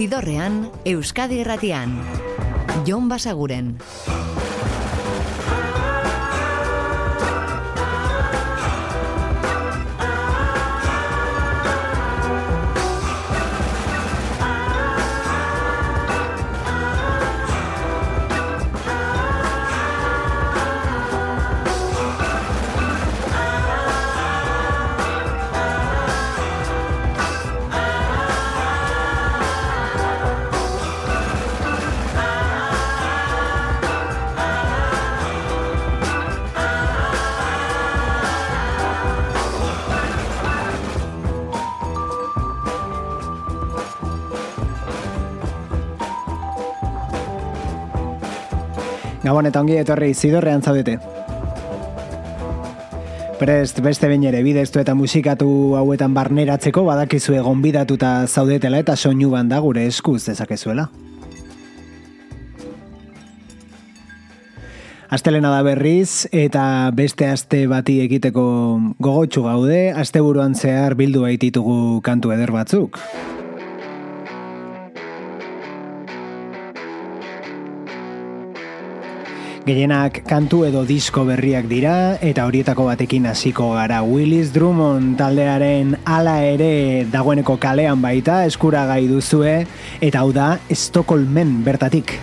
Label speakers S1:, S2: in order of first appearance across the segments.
S1: Zidorrean, Euskadi Erratian. Jon Basaguren.
S2: Gabon eta ongi etorri zidorrean zaudete. Prest beste bain ere bideztu eta musikatu hauetan barneratzeko badakizu egon bidatuta zaudetela eta soinu banda gure eskuz dezakezuela. Astelena da berriz eta beste aste bati egiteko gogotsu gaude, asteburuan zehar bildu baititugu kantu eder batzuk. Gehienak kantu edo disko berriak dira eta horietako batekin hasiko gara Willis Drummond taldearen ala ere dagoeneko kalean baita eskuragai duzue eta hau da Stockholmen bertatik.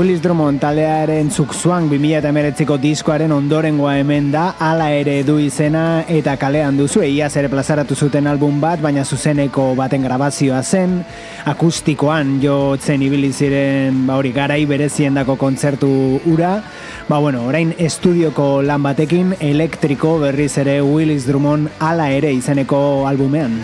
S3: Willis Drummond taldearen zukzuan 2008ko diskoaren ondorengoa hemen da, ala ere du izena eta kalean duzu, eia ere plazaratu zuten album bat, baina zuzeneko baten grabazioa zen, akustikoan jo zen ibili ziren ba hori garai berezien dako kontzertu ura, ba bueno, orain estudioko lan batekin elektriko berriz ere Willis Drummond ala ere izeneko albumean.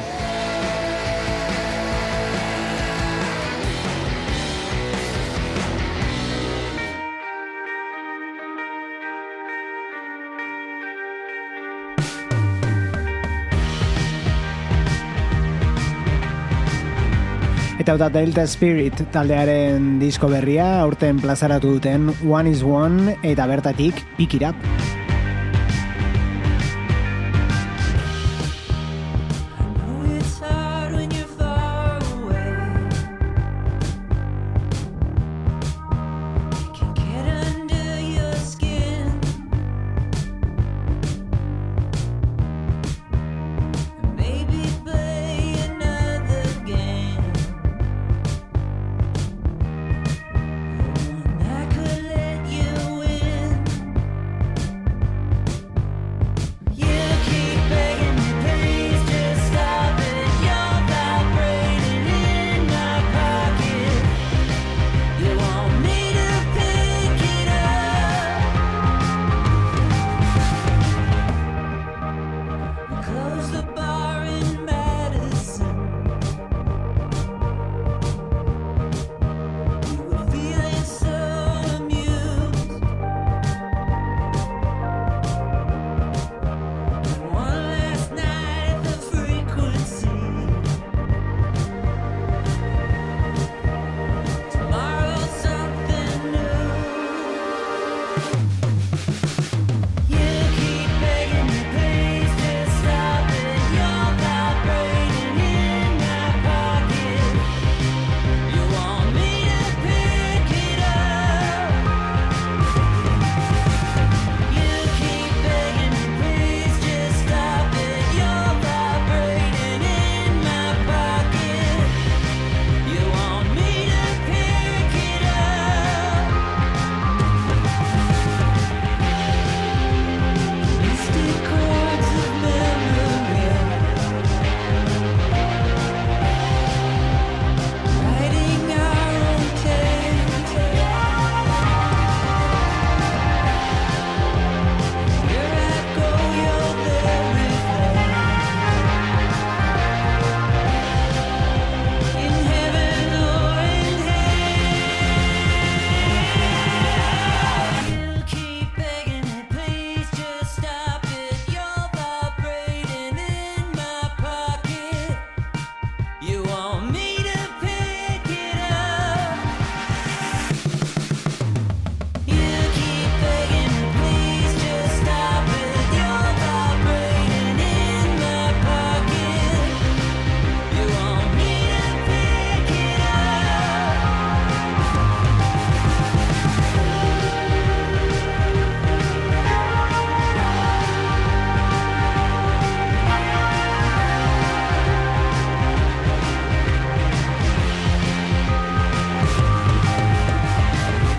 S3: Eta Delta Spirit taldearen disko berria, aurten plazaratu duten One is One eta bertatik Pick It Up.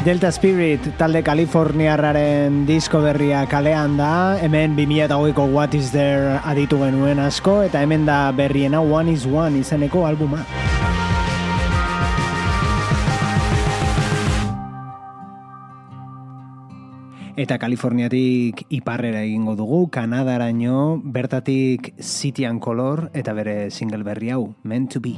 S3: Delta Spirit talde Kaliforniarraren disko berria kalean da, hemen 2008ko What Is There aditu genuen asko, eta hemen da berriena One Is One izeneko albuma. Eta Kaliforniatik iparrera egingo dugu, Kanadaraino, bertatik City and Color, eta bere single berri hau, Meant to Be.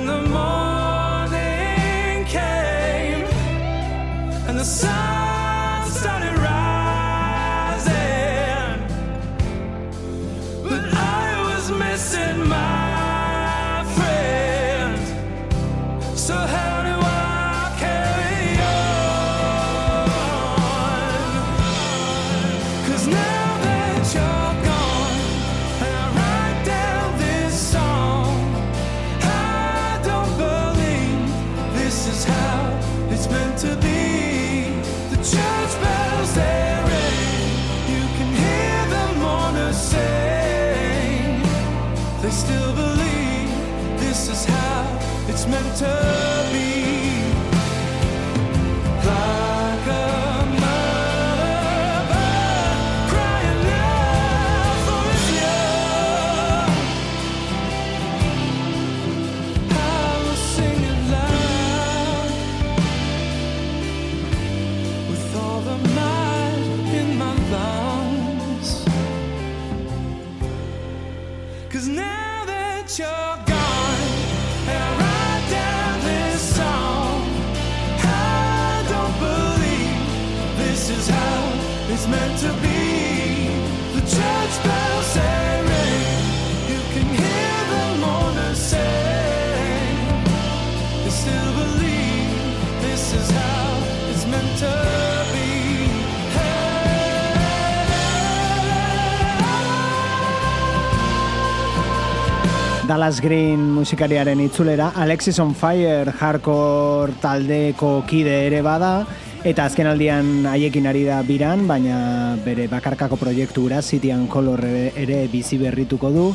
S4: Dallas Green musikariaren itzulera, Alexis on Fire hardcore taldeko kide ere bada, eta azken aldian haiekin ari da biran, baina bere bakarkako proiektura Citian Color ere, bizi berrituko du,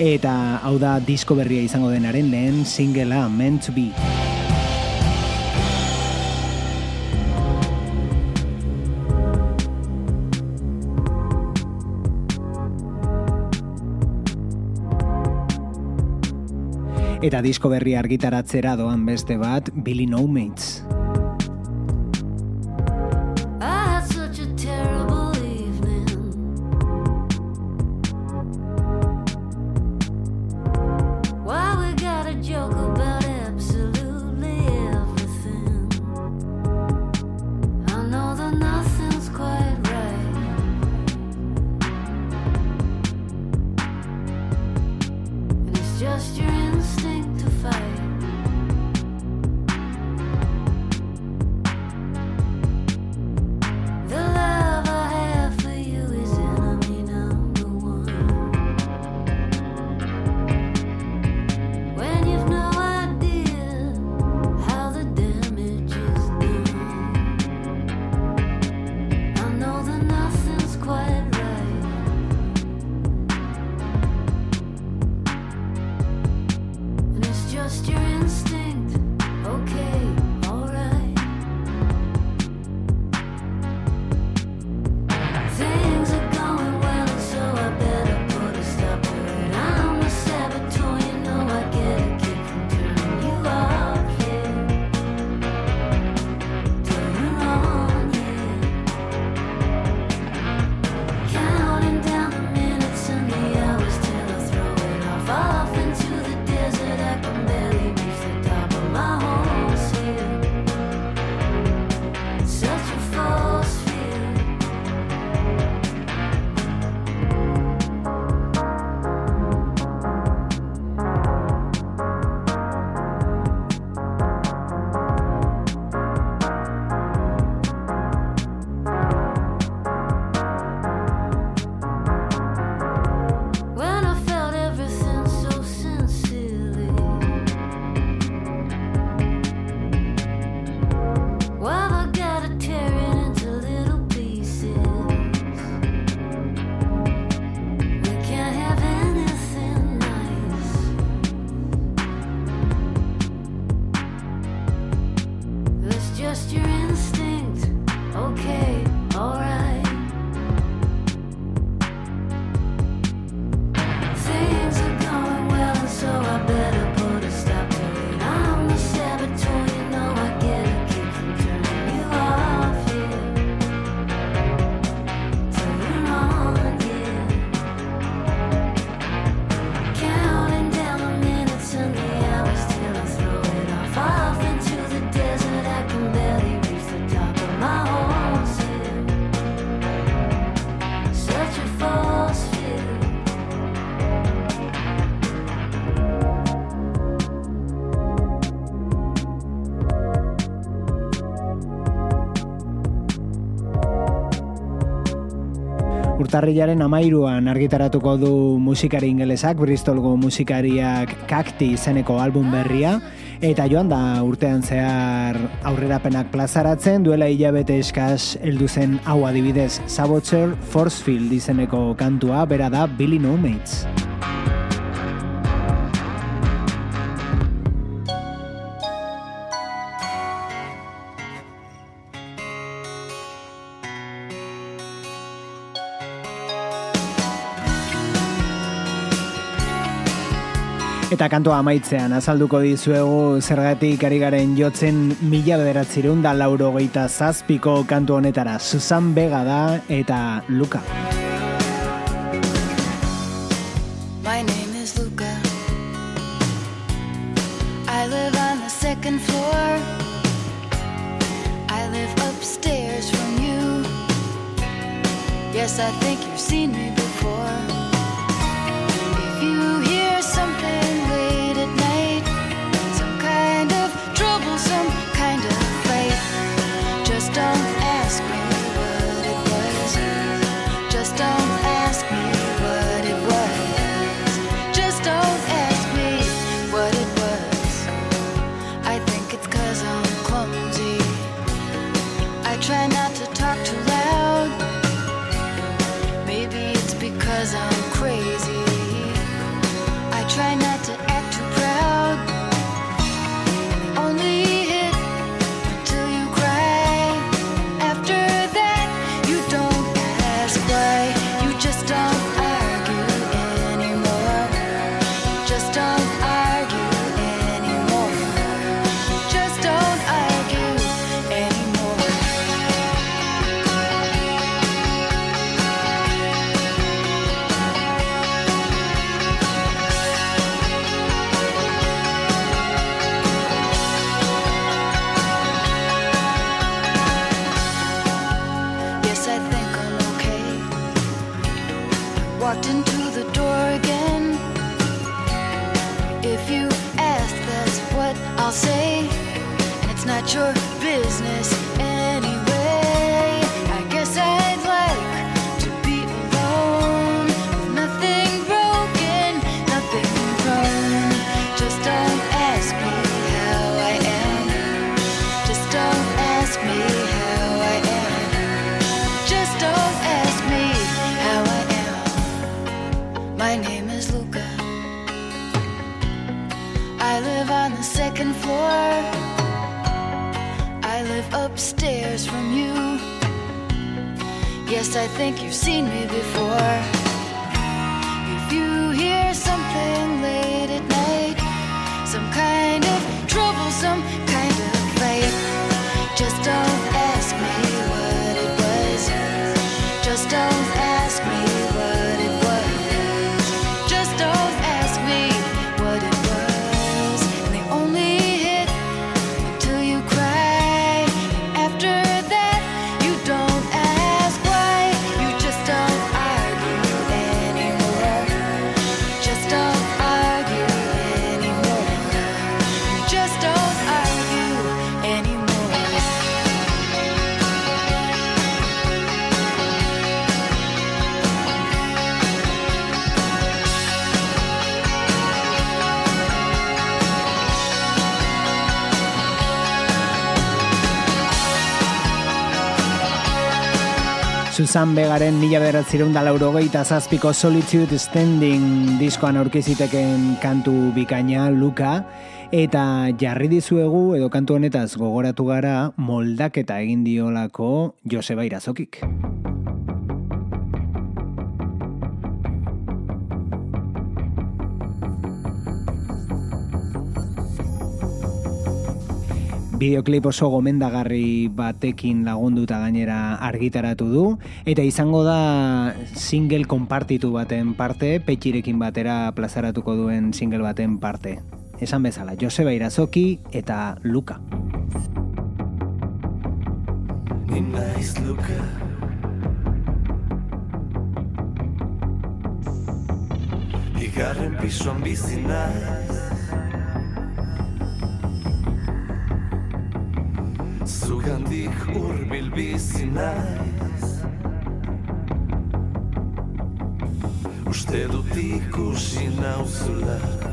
S4: eta hau da disko berria izango denaren lehen singlea Meant to Be. Eta disko berri argitaratzera doan beste bat, Billy No Mates. Urtarrilaren amairuan argitaratuko du musikari ingelesak, Bristolgo musikariak kakti izeneko album berria, eta joan da urtean zehar aurrerapenak plazaratzen, duela hilabete eskaz heldu zen hau adibidez Saboteur Forcefield izeneko kantua, bera da Billy No Mates. Eta kantoa amaitzean azalduko dizuegu zergatik ari garen jotzen mila bederatzirun da lauro geita zazpiko kantu honetara Susan Vega da eta Luka.
S5: My name is Luca. I live on the second floor. I live upstairs from you. Yes, I think you've seen me think you've seen me before.
S4: Susan Begaren mila bederatzireun da laurogeita zazpiko Solitude Standing diskoan aurkeziteken kantu bikaina Luka, eta jarri dizuegu edo kantu honetaz gogoratu gara moldaketa egin diolako Joseba Irazokik. Bideoklip oso gomendagarri batekin lagunduta gainera argitaratu du eta izango da single konpartitu baten parte, petxirekin batera plazaratuko duen single baten parte. Esan bezala, Joseba Irazoki eta Luka.
S3: Ni naiz luka Bigarren pisuan bizi naiz Zugandik urbil bizi naiz
S6: Uste dut ikusi nauzula.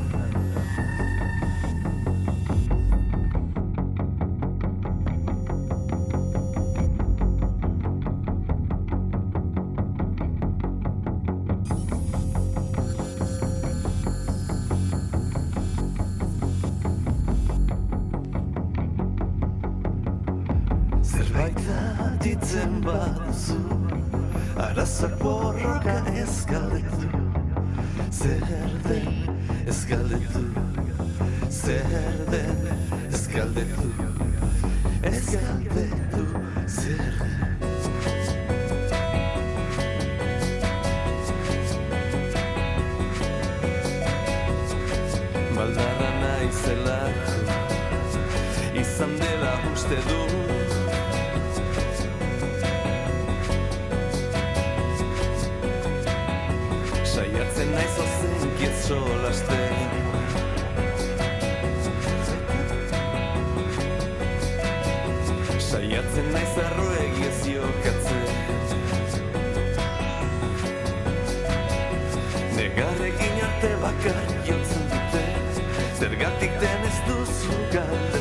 S6: Duzu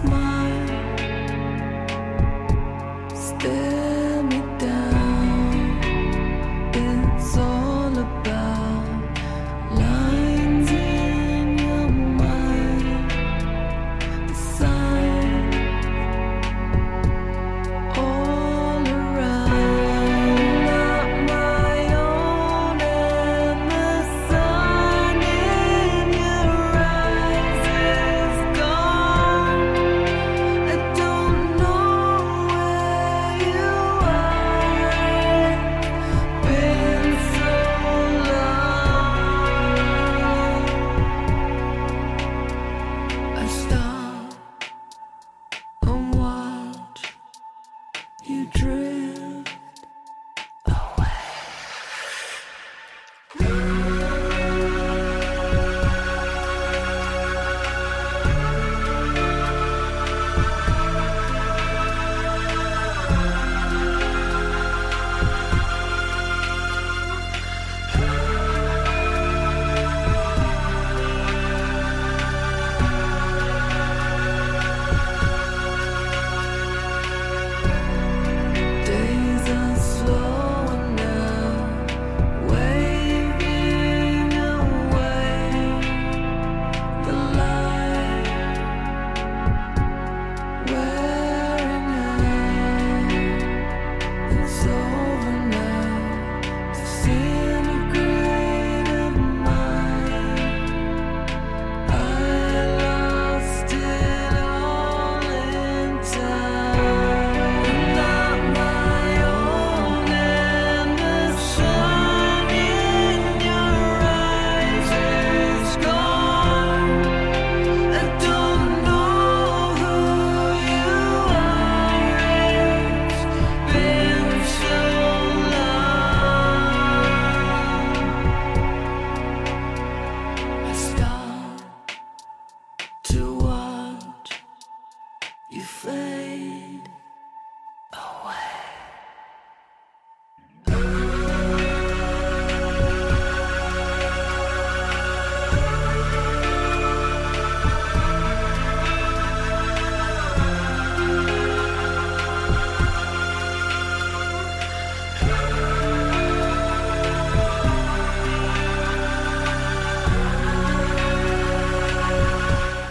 S3: Smile.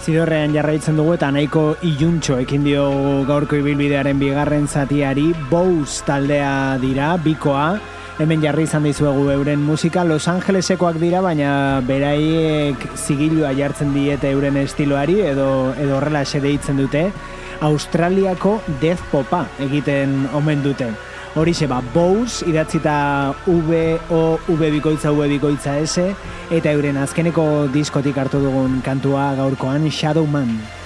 S4: Zidorrean jarraitzen dugu eta nahiko iluntxo ekin dio gaurko ibilbidearen bigarren zatiari. Bous taldea dira, bikoa, hemen jarri izan dizuegu euren musika. Los Angelesekoak dira, baina beraiek zigilua jartzen diete euren estiloari edo, edo horrela deitzen dute, Australiako death popa egiten omen dute. Horixe ba, Bous, idatzita V, O, V bikoitza, V bikoitza S, eta euren azkeneko diskotik hartu dugun kantua gaurkoan Shadow Man.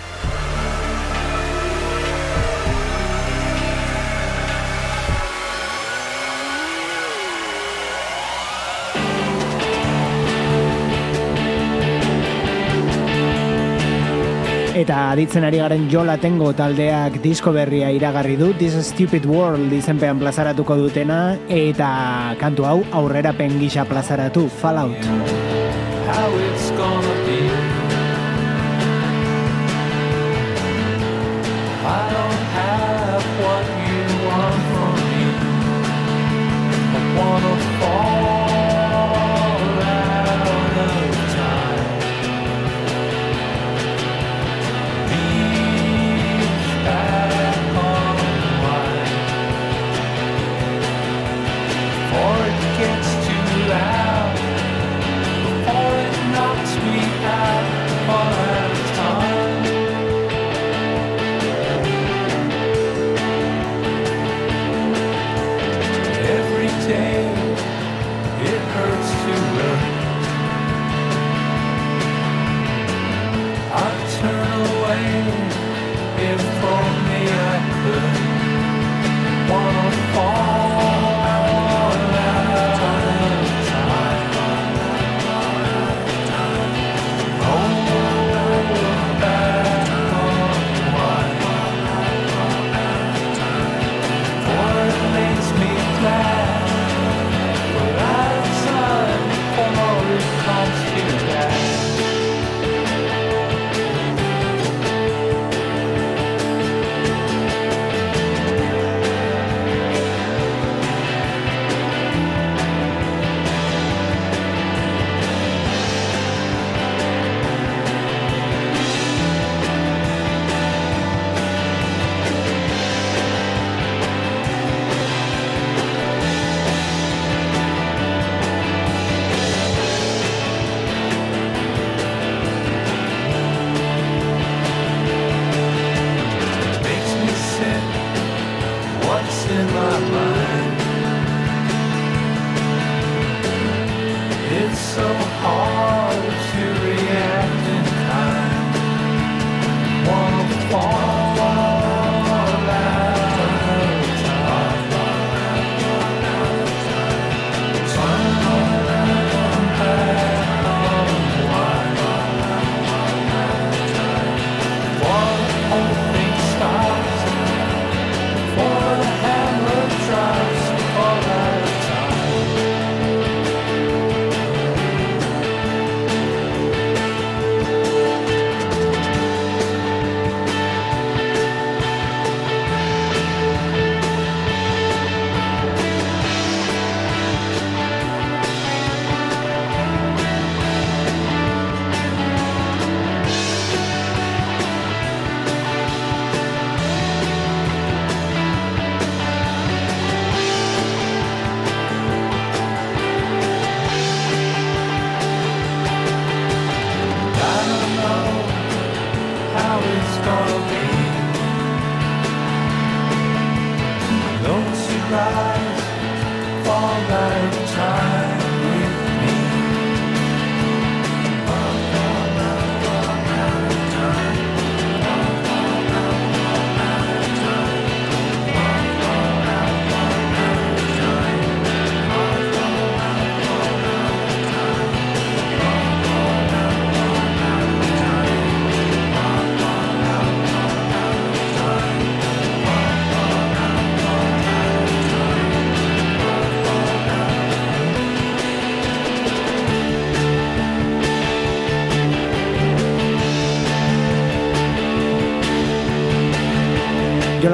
S4: Eta aditzen ari garen Jola Tengo taldeak disko berria iragarri du This Stupid World izenpean plazaratuko dutena eta kantu hau aurrera gisa plazaratu Fallout.
S3: how it's gonna be. I don't have what you want from me. I wanna fall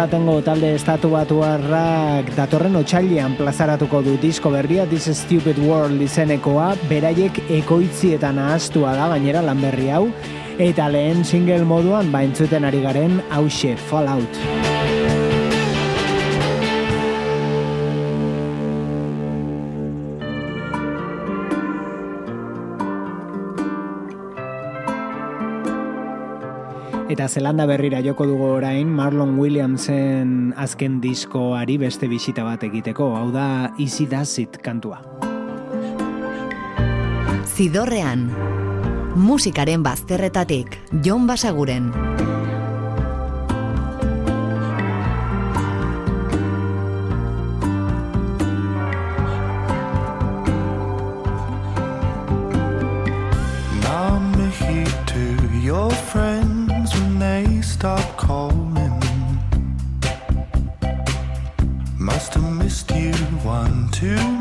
S4: Jatengo talde estatu batu datorren otxailean plazaratuko du disko berria This Stupid World izenekoa, beraiek ekoitzietan ahaztua da gainera lan berri hau, eta lehen single moduan baintzuten ari garen hause Fallout. Fallout. Eta Zelanda berrira joko dugu orain Marlon Williamsen azken diskoari beste bisita bat egiteko, hau da Easy Does It kantua.
S1: Zidorrean, musikaren bazterretatik, Jon Basaguren.
S7: stop calling. Must have missed you one too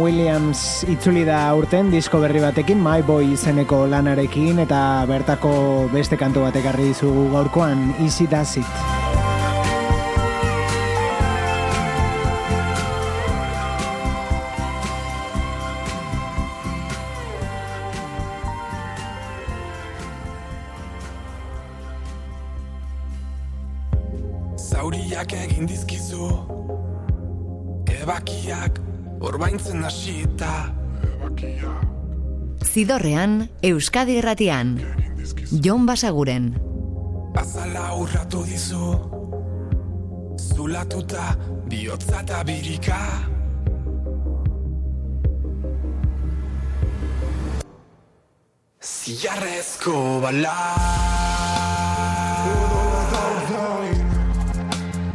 S4: Williams itzuli da urten disko berri batekin, My Boy izeneko lanarekin, eta bertako beste kantu batek arri dizugu gaurkoan, Easy Does It.
S1: Zidorrean, Euskadi Erratian. Jon Basaguren.
S8: Azala urratu dizu Zulatuta bihotza eta birika Ziarrezko bala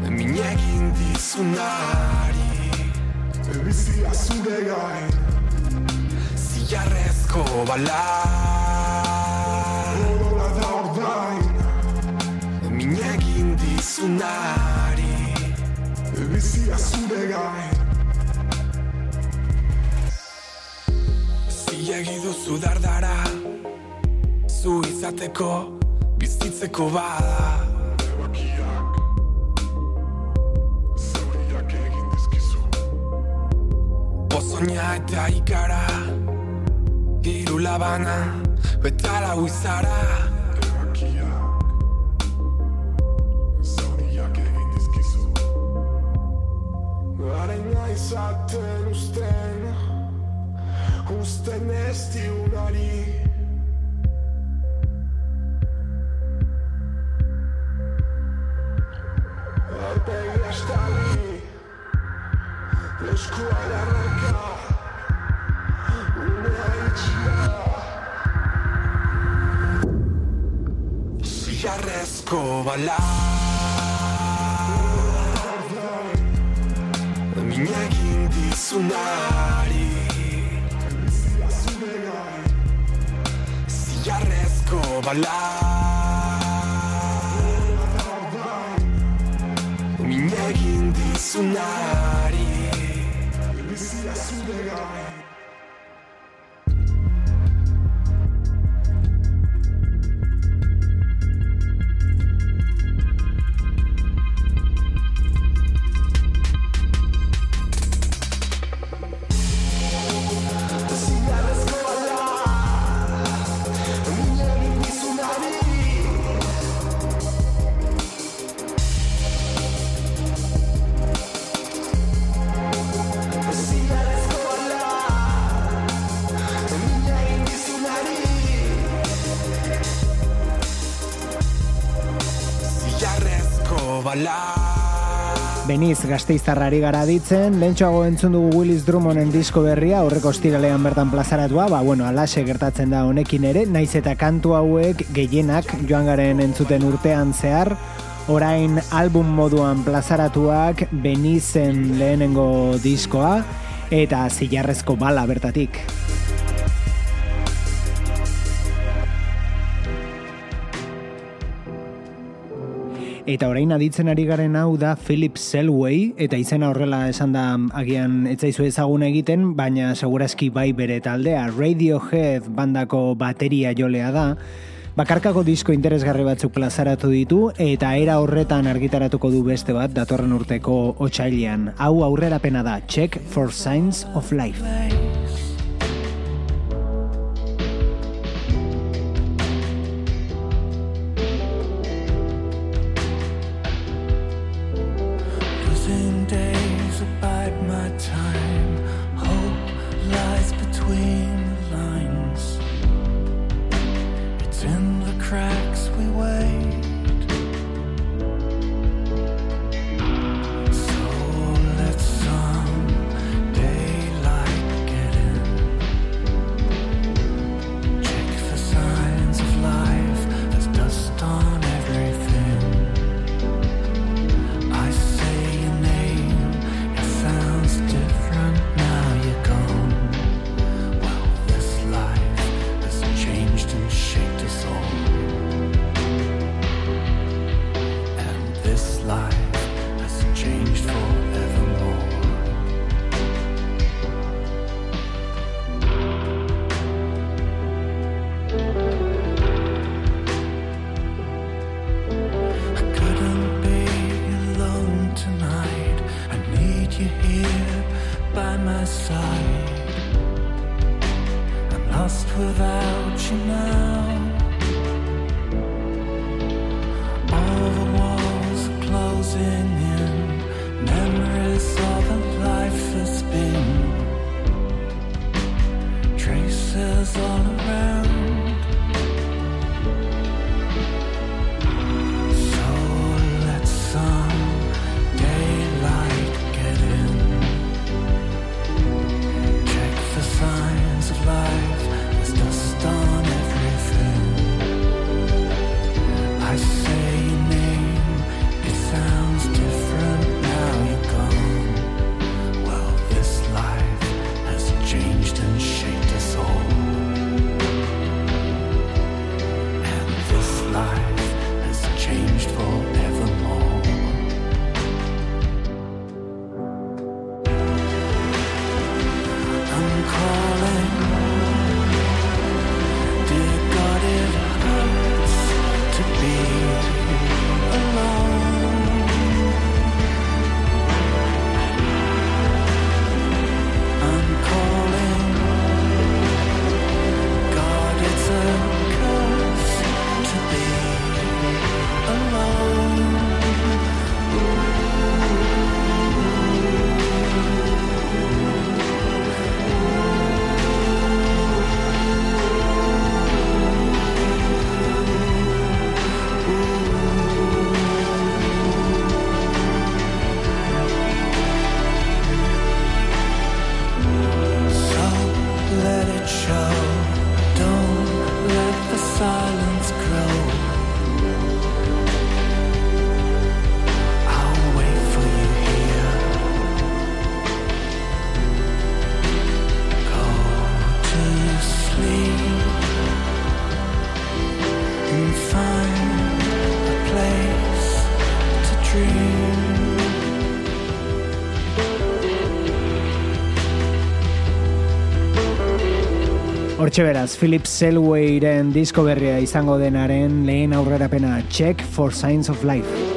S8: Min egin dizunari Bizia zure gain Ziarrezko bala. Min egin dizunari Bizia zure gain. Ziegi duzu dardara. Zu izateko bizitzeko bada Pozoina eta ikara Hiru labana Eta lau izara Ebakiak Zauriak egin dizkizu Arena izaten usten Usten ez diunari Aurpegi estali Eskua jarraka Ziarrezko bala Min egin dizunari Ziarrezko bala Min egin dizunari Bizia zure
S4: Beniz gazteiztarrari gara ditzen, lehentxoago entzun dugu Willis Drummonden disko berria, aurreko ostiralean bertan plazaratua, ba, bueno, alaxe gertatzen da honekin ere, naiz eta kantu hauek gehienak joan garen entzuten urtean zehar, orain album moduan plazaratuak Benizen lehenengo diskoa, eta zilarrezko bala bertatik. Eta orain aditzen ari garen hau da Philip Selway, eta izena horrela esan da agian etzaizu ezagun egiten, baina segurazki bai bere taldea. Radiohead bandako bateria jolea da, Bakarkako disko interesgarri batzuk plazaratu ditu eta era horretan argitaratuko du beste bat datorren urteko otsailean. Hau aurrerapena da, Check for Signs of Life.
S9: Hortxe beraz, Philip Selwayren disko berria izango denaren lehen aurrerapena Check for Signs of Life.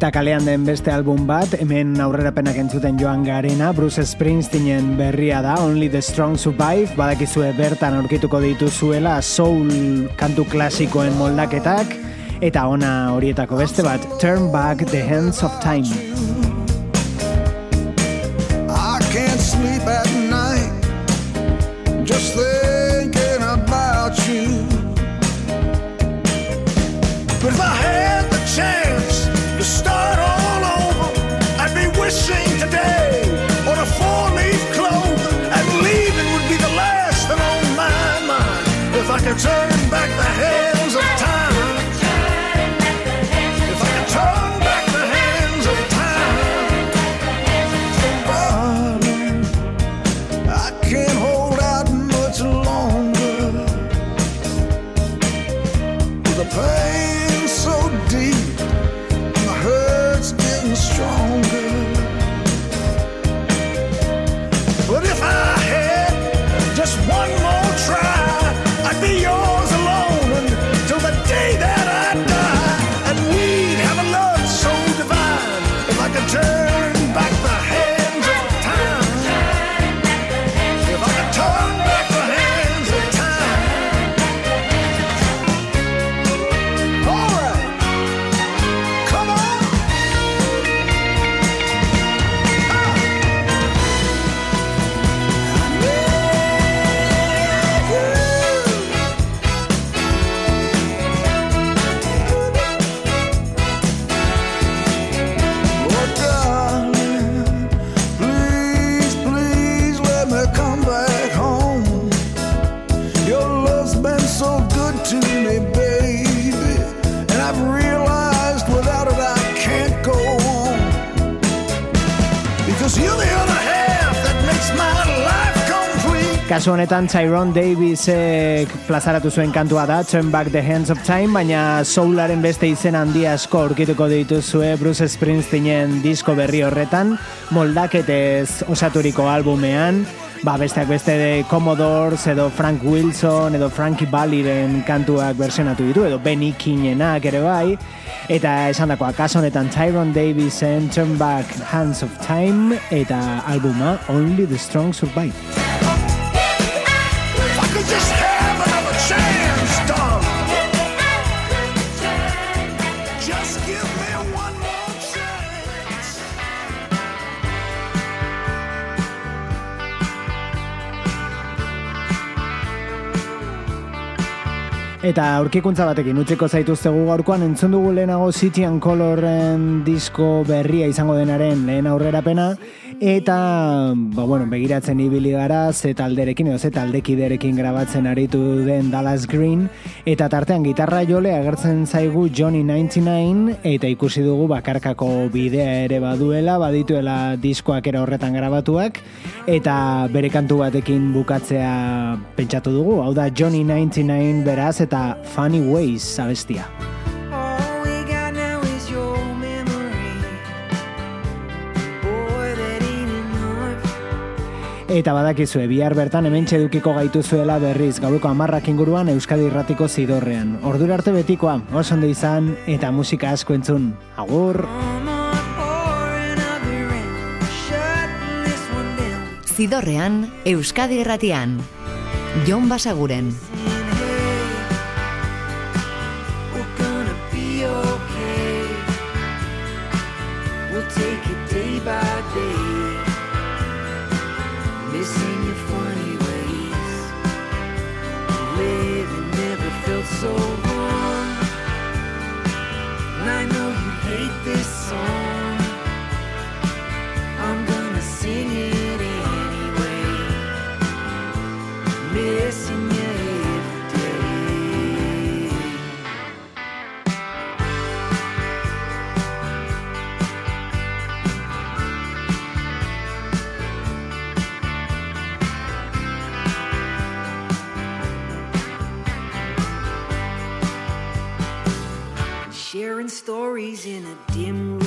S9: Eta kalean den beste album bat, hemen aurrerapenak entzuten joan garena, Bruce Springsteenen berria da, Only the Strong Survive, badakizue bertan aurkituko dituzuela soul kantu klasikoen moldaketak, eta ona horietako beste bat, Turn Back the Hands of Time.
S4: Kasu honetan Tyrone Davisek plazaratu zuen kantua da Turn Back the Hands of Time, baina soularen beste izen handi asko aurkituko dituzue Bruce Springsteenen disko berri horretan, moldaketez osaturiko albumean, ba besteak beste de Commodores edo Frank Wilson edo Frankie Valliren kantuak versionatu ditu edo Benny Kingenak ere bai eta esan dakoa kaso honetan Tyrone Davisen Turn Back Hands of Time eta albuma Only the Strong Survive. Eta aurkikuntza batekin utziko zaituztegu gaurkoan entzun dugu lehenago City and Colorren disko berria izango denaren lehen aurrerapena eta ba, bueno, begiratzen ibili gara ze talderekin edo ze taldekiderekin grabatzen aritu den Dallas Green. Eta tartean gitarra jole agertzen zaigu Johnny 99 eta ikusi dugu bakarkako bidea ere baduela badituela diskoak era horretan grabatuak. Eta bere kantu batekin bukatzea pentsatu dugu. Hau da Johnny 99 beraz eta Funny Ways abestia. Eta badakizue, bihar bertan hemen txedukiko gaituzuela berriz, gaueko amarrak inguruan Euskadi Irratiko zidorrean. Ordura arte betikoa, oso ondo izan, eta musika asko entzun. Agur!
S1: Zidorrean, Euskadi Irratian. Jon Basaguren.
S3: Sharing stories in a dim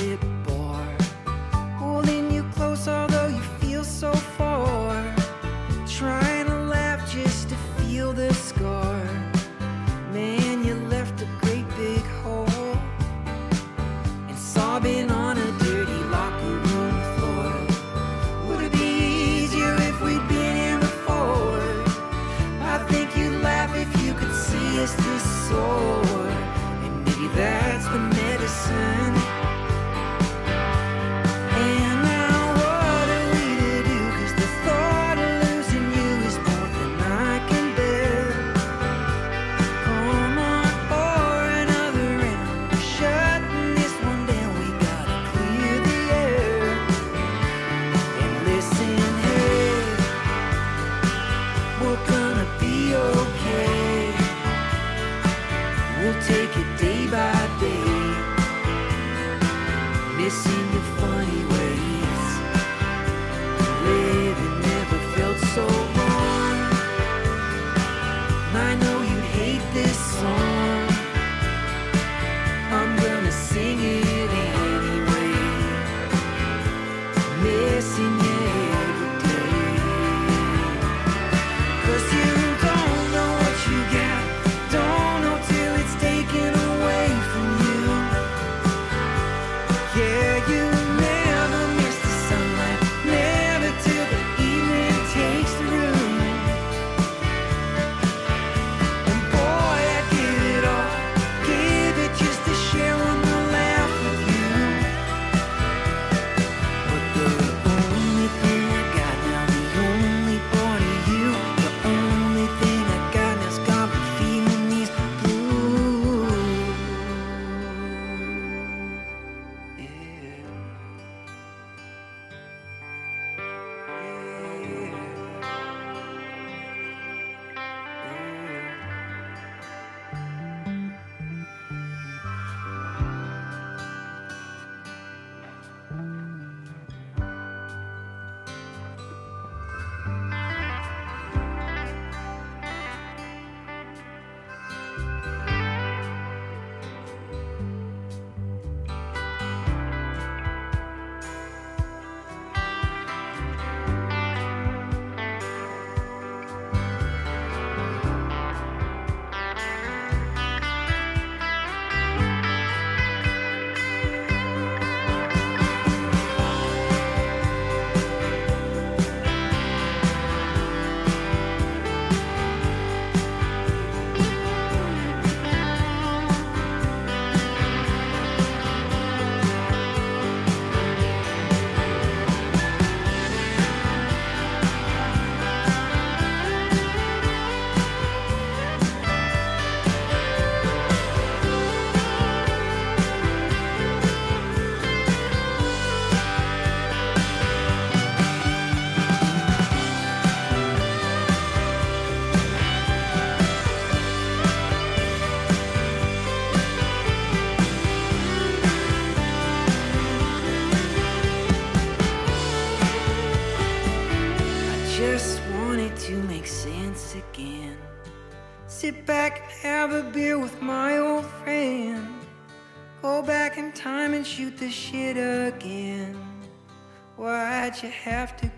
S3: shit again. Why'd you have to?